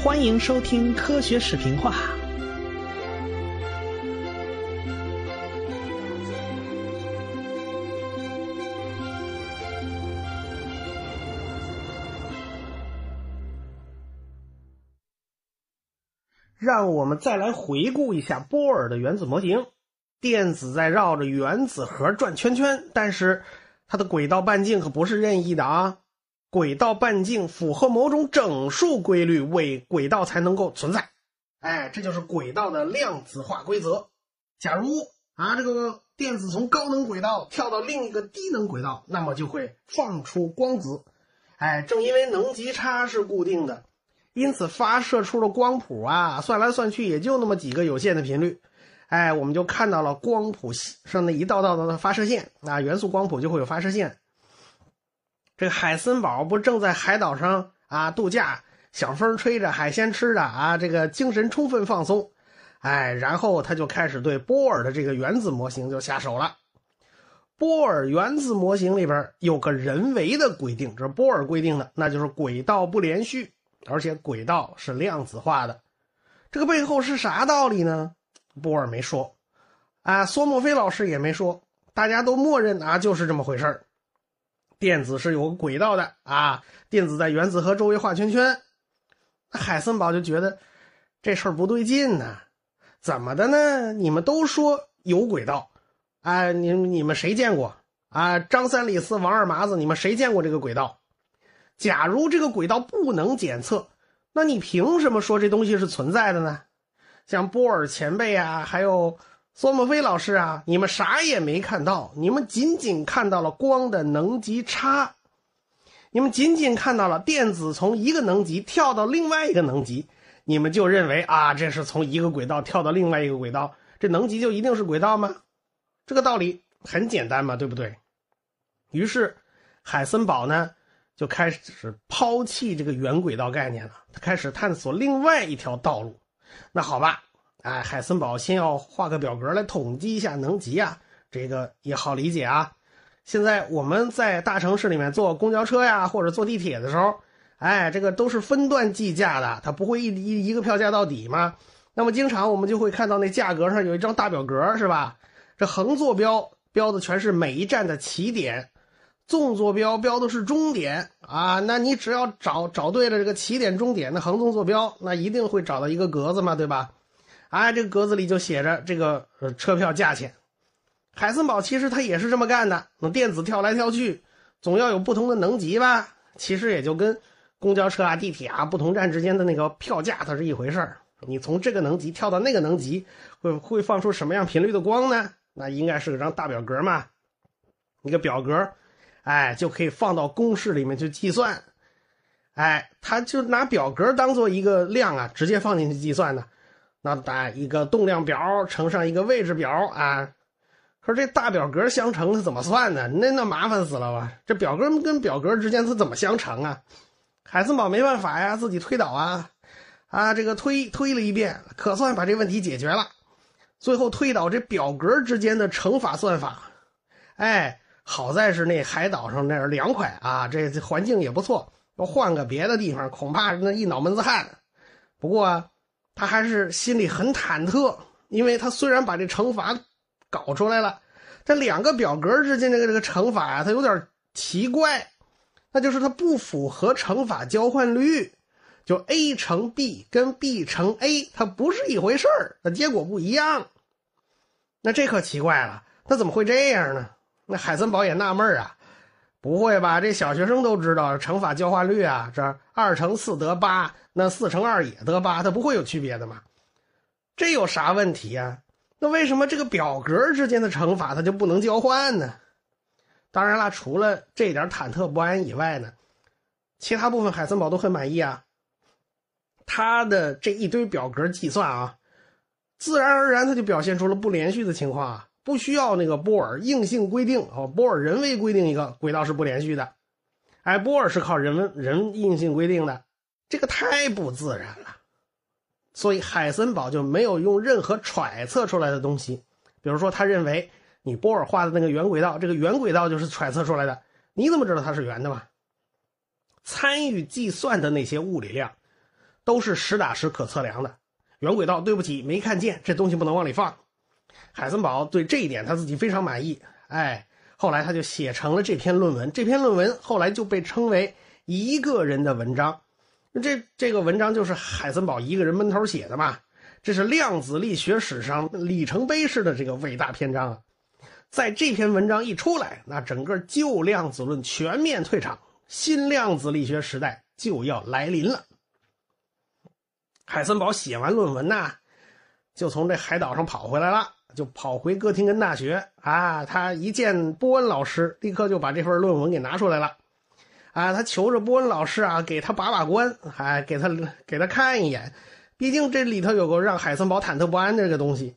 欢迎收听科学视频化。让我们再来回顾一下波尔的原子模型。电子在绕着原子核转圈圈，但是它的轨道半径可不是任意的啊！轨道半径符合某种整数规律，为轨道才能够存在。哎，这就是轨道的量子化规则。假如啊，这个电子从高能轨道跳到另一个低能轨道，那么就会放出光子。哎，正因为能级差是固定的。因此，发射出的光谱啊，算来算去也就那么几个有限的频率，哎，我们就看到了光谱上那一道道的发射线啊，元素光谱就会有发射线。这个海森堡不正在海岛上啊度假，小风吹着，海鲜吃着啊，这个精神充分放松，哎，然后他就开始对波尔的这个原子模型就下手了。波尔原子模型里边有个人为的规定，这是波尔规定的，那就是轨道不连续。而且轨道是量子化的，这个背后是啥道理呢？波尔没说，啊，索莫菲老师也没说，大家都默认啊，就是这么回事电子是有个轨道的啊，电子在原子核周围画圈圈。那海森堡就觉得这事儿不对劲呢，怎么的呢？你们都说有轨道，啊，你你们谁见过啊？张三李四王二麻子，你们谁见过这个轨道？假如这个轨道不能检测，那你凭什么说这东西是存在的呢？像波尔前辈啊，还有索莫菲老师啊，你们啥也没看到，你们仅仅看到了光的能级差，你们仅仅看到了电子从一个能级跳到另外一个能级，你们就认为啊，这是从一个轨道跳到另外一个轨道，这能级就一定是轨道吗？这个道理很简单嘛，对不对？于是海森堡呢？就开始抛弃这个圆轨道概念了，他开始探索另外一条道路。那好吧，哎，海森堡先要画个表格来统计一下能级啊，这个也好理解啊。现在我们在大城市里面坐公交车呀，或者坐地铁的时候，哎，这个都是分段计价的，它不会一一一个票价到底吗？那么经常我们就会看到那价格上有一张大表格，是吧？这横坐标标的全是每一站的起点。纵坐标标的是终点啊，那你只要找找对了这个起点终点的横纵坐标，那一定会找到一个格子嘛，对吧？啊，这个格子里就写着这个呃车票价钱。海森堡其实他也是这么干的，那电子跳来跳去，总要有不同的能级吧？其实也就跟公交车啊、地铁啊不同站之间的那个票价它是一回事儿。你从这个能级跳到那个能级，会会放出什么样频率的光呢？那应该是个张大表格嘛，一个表格。哎，就可以放到公式里面去计算，哎，他就拿表格当做一个量啊，直接放进去计算的。那打一个动量表乘上一个位置表啊，说这大表格相乘是怎么算呢？那那麻烦死了吧？这表格跟表格之间它怎么相乘啊？海森堡没办法呀，自己推导啊，啊，这个推推了一遍，可算把这问题解决了。最后推导这表格之间的乘法算法，哎。好在是那海岛上那儿凉快啊，这环境也不错。要换个别的地方，恐怕那一脑门子汗。不过他还是心里很忐忑，因为他虽然把这乘法搞出来了，这两个表格之间这个这个乘法啊，它有点奇怪，那就是它不符合乘法交换律，就 a 乘 b 跟 b 乘 a 它不是一回事儿，那结果不一样。那这可奇怪了，那怎么会这样呢？那海森堡也纳闷啊，不会吧？这小学生都知道乘法交换律啊，这二乘四得八，那四乘二也得八，它不会有区别的嘛？这有啥问题呀？那为什么这个表格之间的乘法它就不能交换呢？当然了，除了这点忐忑不安以外呢，其他部分海森堡都很满意啊。他的这一堆表格计算啊，自然而然他就表现出了不连续的情况啊。不需要那个波尔硬性规定哦，波尔人为规定一个轨道是不连续的，哎，波尔是靠人人硬性规定的，这个太不自然了，所以海森堡就没有用任何揣测出来的东西，比如说他认为你波尔画的那个圆轨道，这个圆轨道就是揣测出来的，你怎么知道它是圆的嘛？参与计算的那些物理量，都是实打实可测量的。圆轨道，对不起，没看见，这东西不能往里放。海森堡对这一点他自己非常满意。哎，后来他就写成了这篇论文。这篇论文后来就被称为一个人的文章。这这个文章就是海森堡一个人闷头写的嘛。这是量子力学史上里程碑式的这个伟大篇章啊！在这篇文章一出来，那整个旧量子论全面退场，新量子力学时代就要来临了。海森堡写完论文呐，就从这海岛上跑回来了，就跑回哥廷根大学啊。他一见波恩老师，立刻就把这份论文给拿出来了啊。他求着波恩老师啊，给他把把关，还给他给他看一眼。毕竟这里头有个让海森堡忐忑不安的这个东西，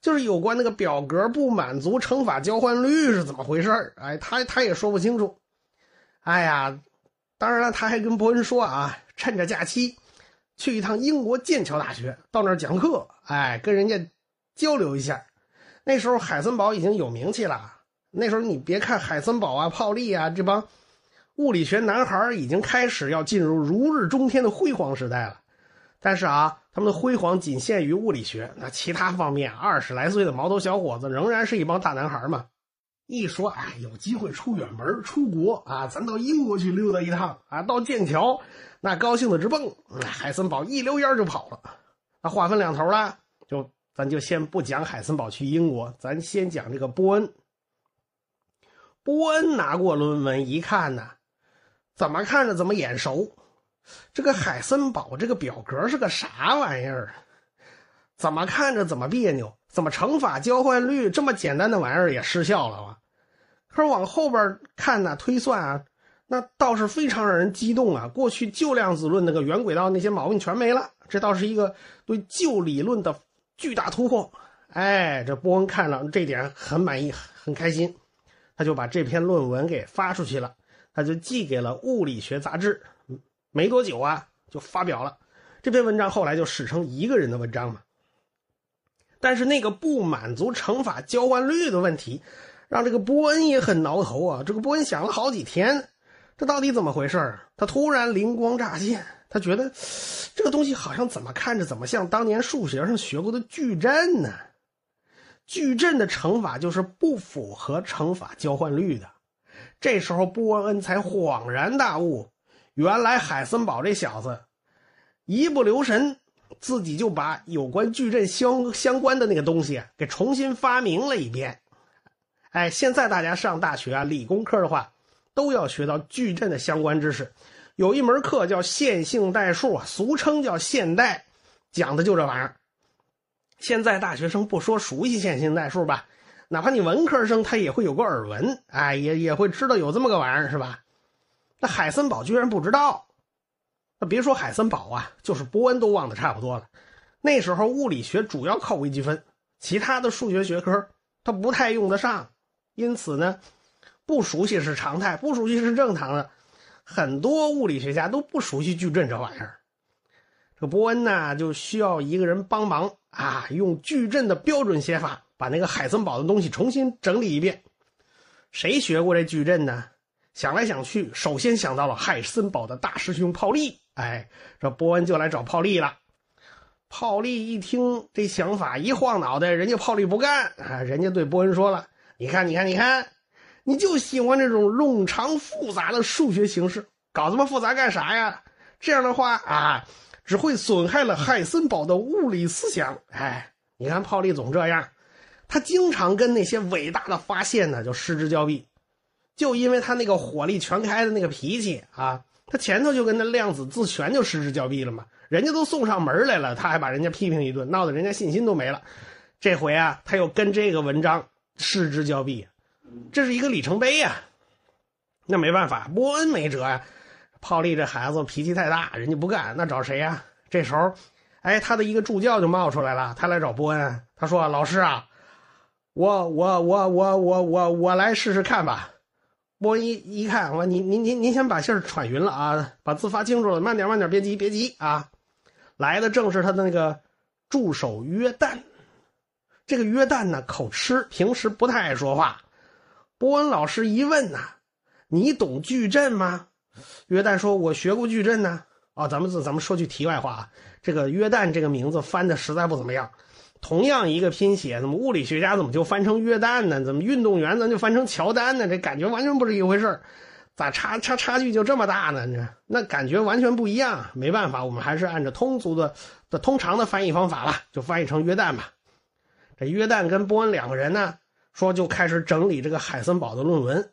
就是有关那个表格不满足乘法交换律是怎么回事哎，他他也说不清楚。哎呀，当然了，他还跟伯恩说啊，趁着假期去一趟英国剑桥大学，到那儿讲课，哎，跟人家交流一下。那时候海森堡已经有名气了。那时候你别看海森堡啊、泡利啊这帮物理学男孩已经开始要进入如日中天的辉煌时代了，但是啊。他们的辉煌仅限于物理学，那其他方面，二十来岁的毛头小伙子仍然是一帮大男孩嘛。一说，哎，有机会出远门、出国啊，咱到英国去溜达一趟啊，到剑桥，那高兴的直蹦。海森堡一溜烟就跑了。那话分两头了，就咱就先不讲海森堡去英国，咱先讲这个波恩。波恩拿过论文一看呢，怎么看着怎么眼熟。这个海森堡这个表格是个啥玩意儿？怎么看着怎么别扭？怎么乘法交换律这么简单的玩意儿也失效了啊？可是往后边看呢，推算啊，那倒是非常让人激动啊！过去旧量子论那个圆轨道那些毛病全没了，这倒是一个对旧理论的巨大突破。哎，这波恩看了这点很满意，很开心，他就把这篇论文给发出去了，他就寄给了《物理学杂志》。没多久啊，就发表了这篇文章，后来就史称一个人的文章嘛。但是那个不满足乘法交换律的问题，让这个波恩也很挠头啊。这个波恩想了好几天，这到底怎么回事他突然灵光乍现，他觉得这个东西好像怎么看着怎么像当年数学上学过的矩阵呢？矩阵的乘法就是不符合乘法交换律的。这时候波恩才恍然大悟。原来海森堡这小子一不留神，自己就把有关矩阵相相关的那个东西给重新发明了一遍。哎，现在大家上大学啊，理工科的话都要学到矩阵的相关知识。有一门课叫线性代数啊，俗称叫线代，讲的就这玩意儿。现在大学生不说熟悉线性代数吧，哪怕你文科生，他也会有个耳闻，哎，也也会知道有这么个玩意儿，是吧？那海森堡居然不知道，那别说海森堡啊，就是波恩都忘得差不多了。那时候物理学主要靠微积分，其他的数学学科他不太用得上，因此呢，不熟悉是常态，不熟悉是正常的。很多物理学家都不熟悉矩阵这玩意儿，这波恩呢就需要一个人帮忙啊，用矩阵的标准写法把那个海森堡的东西重新整理一遍。谁学过这矩阵呢？想来想去，首先想到了海森堡的大师兄泡利。哎，这波恩就来找泡利了。泡利一听这想法，一晃脑袋，人家泡利不干啊！人家对波恩说了：“你看，你看，你看，你就喜欢这种冗长复杂的数学形式，搞这么复杂干啥呀？这样的话啊，只会损害了海森堡的物理思想。”哎，你看泡利总这样，他经常跟那些伟大的发现呢就失之交臂。就因为他那个火力全开的那个脾气啊，他前头就跟那量子自旋就失之交臂了嘛。人家都送上门来了，他还把人家批评一顿，闹得人家信心都没了。这回啊，他又跟这个文章失之交臂，这是一个里程碑呀。那没办法，波恩没辙呀。泡利这孩子脾气太大，人家不干，那找谁呀？这时候，哎，他的一个助教就冒出来了，他来找波恩，他说：“老师啊，我我我我我我我来试试看吧。”波恩一一看，我您您您您先把信儿喘匀了啊，把字发清楚了，慢点慢点，别急别急啊！来的正是他的那个助手约旦。这个约旦呢，口吃，平时不太爱说话。波恩老师一问呐：“你懂矩阵吗？”约旦说：“我学过矩阵呢。”啊，咱们咱们说句题外话啊，这个约旦这个名字翻的实在不怎么样。同样一个拼写，怎么物理学家怎么就翻成约旦呢？怎么运动员咱就翻成乔丹呢？这感觉完全不是一回事咋差差差距就这么大呢？这那感觉完全不一样。没办法，我们还是按照通俗的的通常的翻译方法吧，就翻译成约旦吧。这约旦跟波恩两个人呢，说就开始整理这个海森堡的论文。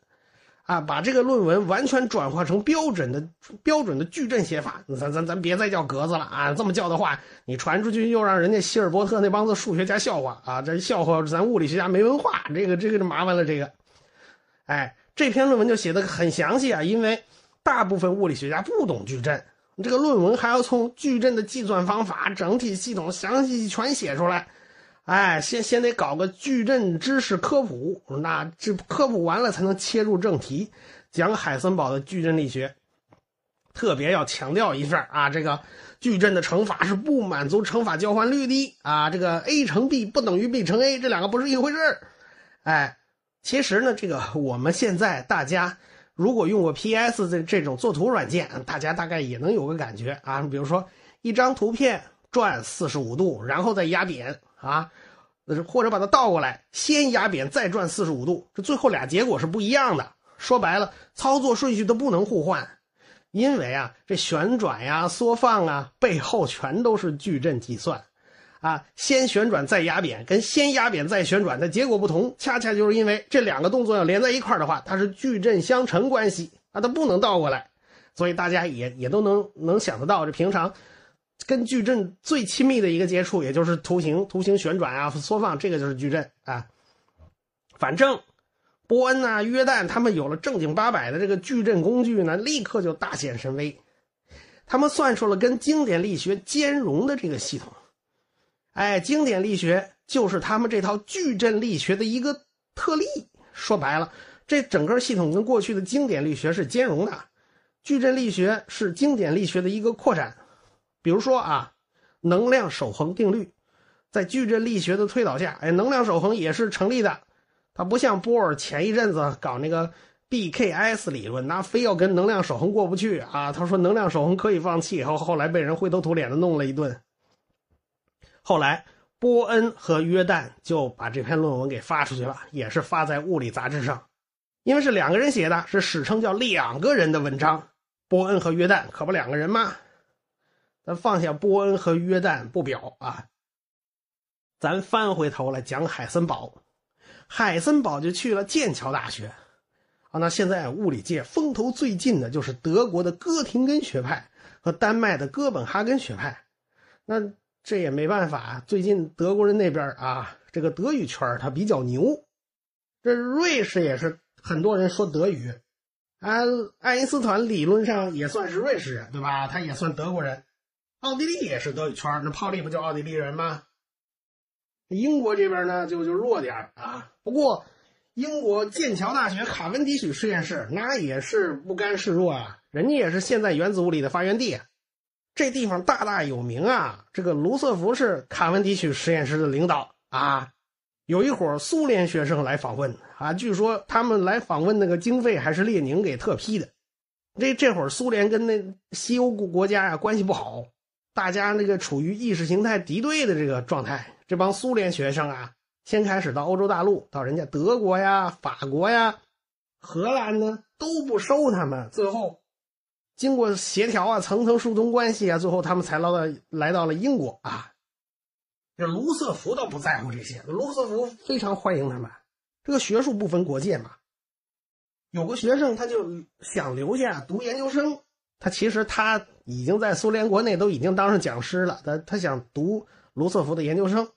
啊，把这个论文完全转化成标准的标准的矩阵写法，咱咱咱别再叫格子了啊！这么叫的话，你传出去又让人家希尔伯特那帮子数学家笑话啊！这笑话咱物理学家没文化，这个这个就麻烦了。这个，哎，这篇论文就写的很详细啊，因为大部分物理学家不懂矩阵，这个论文还要从矩阵的计算方法、整体系统详细全写出来。哎，先先得搞个矩阵知识科普，那这科普完了才能切入正题，讲海森堡的矩阵力学。特别要强调一下啊，这个矩阵的乘法是不满足乘法交换律的啊，这个 a 乘 b 不等于 b 乘 a，这两个不是一回事哎，其实呢，这个我们现在大家如果用过 PS 这这种作图软件，大家大概也能有个感觉啊。比如说一张图片转四十五度，然后再压扁。啊，或者把它倒过来，先压扁再转四十五度，这最后俩结果是不一样的。说白了，操作顺序都不能互换，因为啊，这旋转呀、缩放啊，背后全都是矩阵计算。啊，先旋转再压扁，跟先压扁再旋转的结果不同，恰恰就是因为这两个动作要连在一块的话，它是矩阵相乘关系啊，它不能倒过来。所以大家也也都能能想得到，这平常。跟矩阵最亲密的一个接触，也就是图形、图形旋转啊、缩放，这个就是矩阵啊。反正波恩呐、约旦他们有了正经八百的这个矩阵工具呢，立刻就大显神威。他们算出了跟经典力学兼容的这个系统。哎，经典力学就是他们这套矩阵力学的一个特例。说白了，这整个系统跟过去的经典力学是兼容的。矩阵力学是经典力学的一个扩展。比如说啊，能量守恒定律，在矩阵力学的推导下，哎，能量守恒也是成立的。它不像波尔前一阵子搞那个 BKS 理论，那非要跟能量守恒过不去啊。他说能量守恒可以放弃，后后来被人灰头土脸的弄了一顿。后来波恩和约旦就把这篇论文给发出去了，也是发在物理杂志上，因为是两个人写的，是史称叫两个人的文章。波恩和约旦可不两个人吗？咱放下波恩和约旦不表啊，咱翻回头来讲海森堡。海森堡就去了剑桥大学啊。那现在物理界风头最劲的就是德国的哥廷根学派和丹麦的哥本哈根学派。那这也没办法，最近德国人那边啊，这个德语圈他比较牛。这瑞士也是很多人说德语，啊，爱因斯坦理论上也算是瑞士人，对吧？他也算德国人。奥地利也是德语圈，那泡利不就奥地利人吗？英国这边呢，就就弱点啊。不过，英国剑桥大学卡文迪许实验室那也是不甘示弱啊，人家也是现在原子物理的发源地，这地方大大有名啊。这个卢瑟福是卡文迪许实验室的领导啊。有一伙苏联学生来访问啊，据说他们来访问那个经费还是列宁给特批的。这这会儿苏联跟那西欧国国家呀关系不好。大家那个处于意识形态敌对的这个状态，这帮苏联学生啊，先开始到欧洲大陆，到人家德国呀、法国呀、荷兰呢，都不收他们。最后，经过协调啊，层层疏通关系啊，最后他们才来到来到了英国啊。这卢瑟福倒不在乎这些，卢瑟福非常欢迎他们。这个学术不分国界嘛，有个学生他就想留下读研究生。他其实他已经在苏联国内都已经当上讲师了，他他想读卢瑟福的研究生，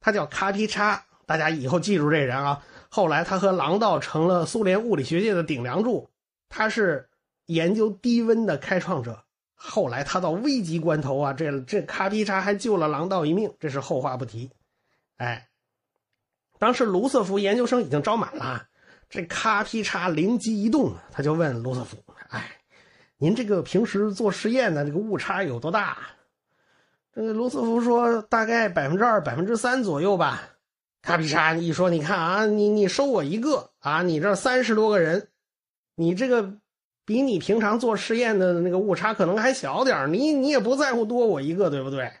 他叫卡皮查，大家以后记住这人啊。后来他和郎道成了苏联物理学界的顶梁柱，他是研究低温的开创者。后来他到危急关头啊，这这卡皮查还救了郎道一命，这是后话不提。哎，当时卢瑟福研究生已经招满了，这卡皮查灵机一动，他就问卢瑟福，哎。您这个平时做实验的这个误差有多大？这个卢瑟福说大概百分之二、百分之三左右吧。卡皮查一说，你看啊，你你收我一个啊，你这三十多个人，你这个比你平常做实验的那个误差可能还小点你你也不在乎多我一个，对不对？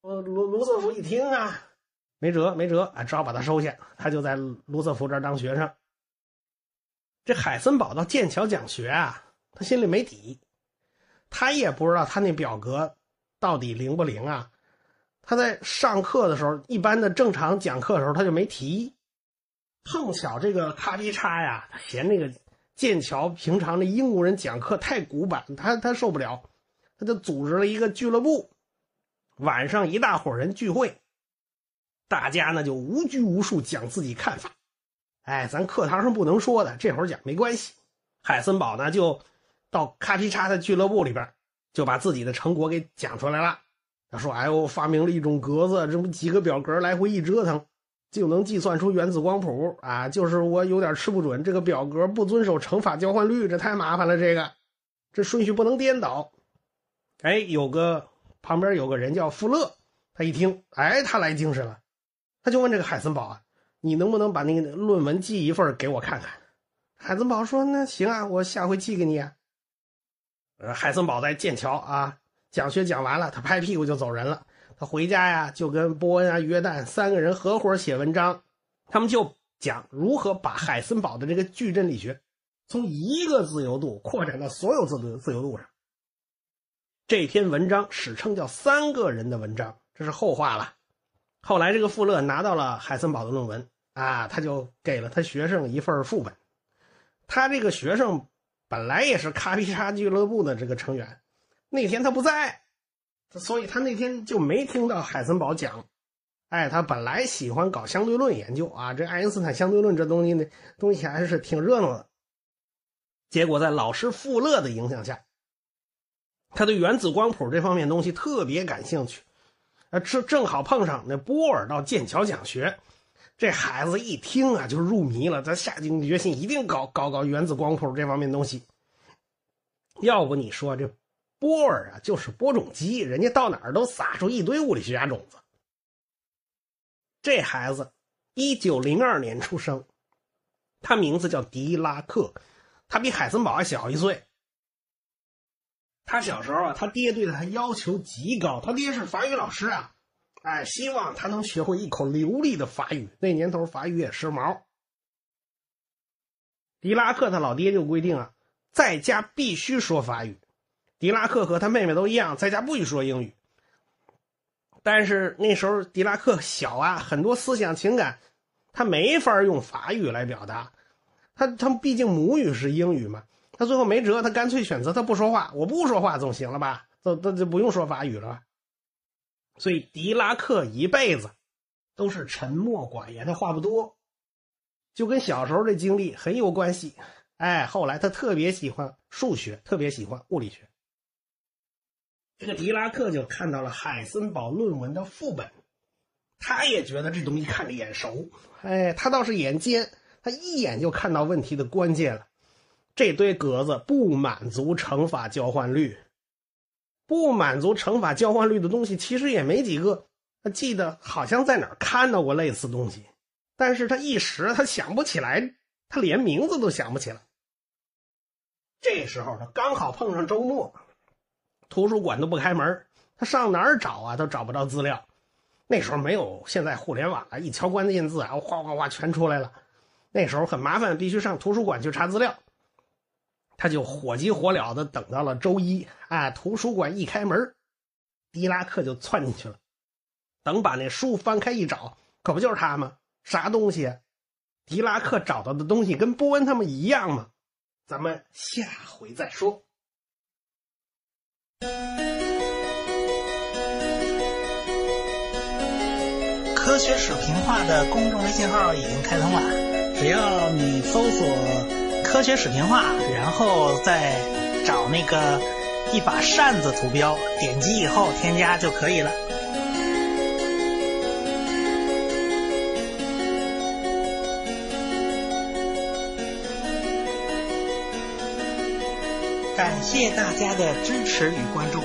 呃，卢卢瑟福一听啊，没辙没辙啊，只好把他收下。他就在卢瑟福这儿当学生。这海森堡到剑桥讲学啊，心里没底，他也不知道他那表格到底灵不灵啊。他在上课的时候，一般的正常讲课的时候他就没提。碰巧这个咔嚓嚓呀，嫌那个。剑桥平常的英国人讲课太古板，他他受不了，他就组织了一个俱乐部，晚上一大伙人聚会，大家呢就无拘无束讲自己看法。哎，咱课堂上不能说的，这会儿讲没关系。海森堡呢就到咔嚓嚓的俱乐部里边，就把自己的成果给讲出来了。他说：“哎呦，发明了一种格子，这么几个表格来回一折腾。”就能计算出原子光谱啊！就是我有点吃不准，这个表格不遵守乘法交换律，这太麻烦了。这个，这顺序不能颠倒。哎，有个旁边有个人叫富勒，他一听，哎，他来精神了，他就问这个海森堡啊：“你能不能把那个论文寄一份给我看看？”海森堡说：“那行啊，我下回寄给你。”啊。”海森堡在剑桥啊讲学讲完了，他拍屁股就走人了。他回家呀，就跟波恩啊、约旦三个人合伙写文章，他们就讲如何把海森堡的这个矩阵力学从一个自由度扩展到所有自由自由度上。这篇文章史称叫“三个人的文章”，这是后话了。后来这个富勒拿到了海森堡的论文啊，他就给了他学生一份副本。他这个学生本来也是卡皮沙俱乐部的这个成员，那天他不在。所以他那天就没听到海森堡讲，哎，他本来喜欢搞相对论研究啊，这爱因斯坦相对论这东西呢，东西还是挺热闹的。结果在老师富勒的影响下，他对原子光谱这方面东西特别感兴趣，啊，正正好碰上那波尔到剑桥讲学，这孩子一听啊就入迷了，他下定决心一定搞搞搞原子光谱这方面东西。要不你说这？波尔啊，就是播种机，人家到哪儿都撒出一堆物理学家种子。这孩子一九零二年出生，他名字叫狄拉克，他比海森堡还小一岁。他小时候啊，他爹对他要求极高，他爹是法语老师啊，哎，希望他能学会一口流利的法语。那年头法语也时髦。狄拉克他老爹就规定啊，在家必须说法语。狄拉克和他妹妹都一样，在家不许说英语。但是那时候狄拉克小啊，很多思想情感他没法用法语来表达。他他毕竟母语是英语嘛，他最后没辙，他干脆选择他不说话。我不说话总行了吧？这这就不用说法语了。所以狄拉克一辈子都是沉默寡言，他话不多，就跟小时候的经历很有关系。哎，后来他特别喜欢数学，特别喜欢物理学。这个狄拉克就看到了海森堡论文的副本，他也觉得这东西看着眼熟。哎，他倒是眼尖，他一眼就看到问题的关键了。这堆格子不满足乘法交换律，不满足乘法交换律的东西其实也没几个。他记得好像在哪儿看到过类似东西，但是他一时他想不起来，他连名字都想不起来。这时候他刚好碰上周末。图书馆都不开门，他上哪儿找啊？都找不着资料。那时候没有现在互联网啊，一敲关键字啊，哗哗哗全出来了。那时候很麻烦，必须上图书馆去查资料。他就火急火燎的等到了周一，啊，图书馆一开门，狄拉克就窜进去了。等把那书翻开一找，可不就是他吗？啥东西？狄拉克找到的东西跟波恩他们一样吗？咱们下回再说。科学史评话的公众微信号已经开通了，只要你搜索“科学史评话”，然后再找那个一把扇子图标，点击以后添加就可以了。感谢大家的支持与关注。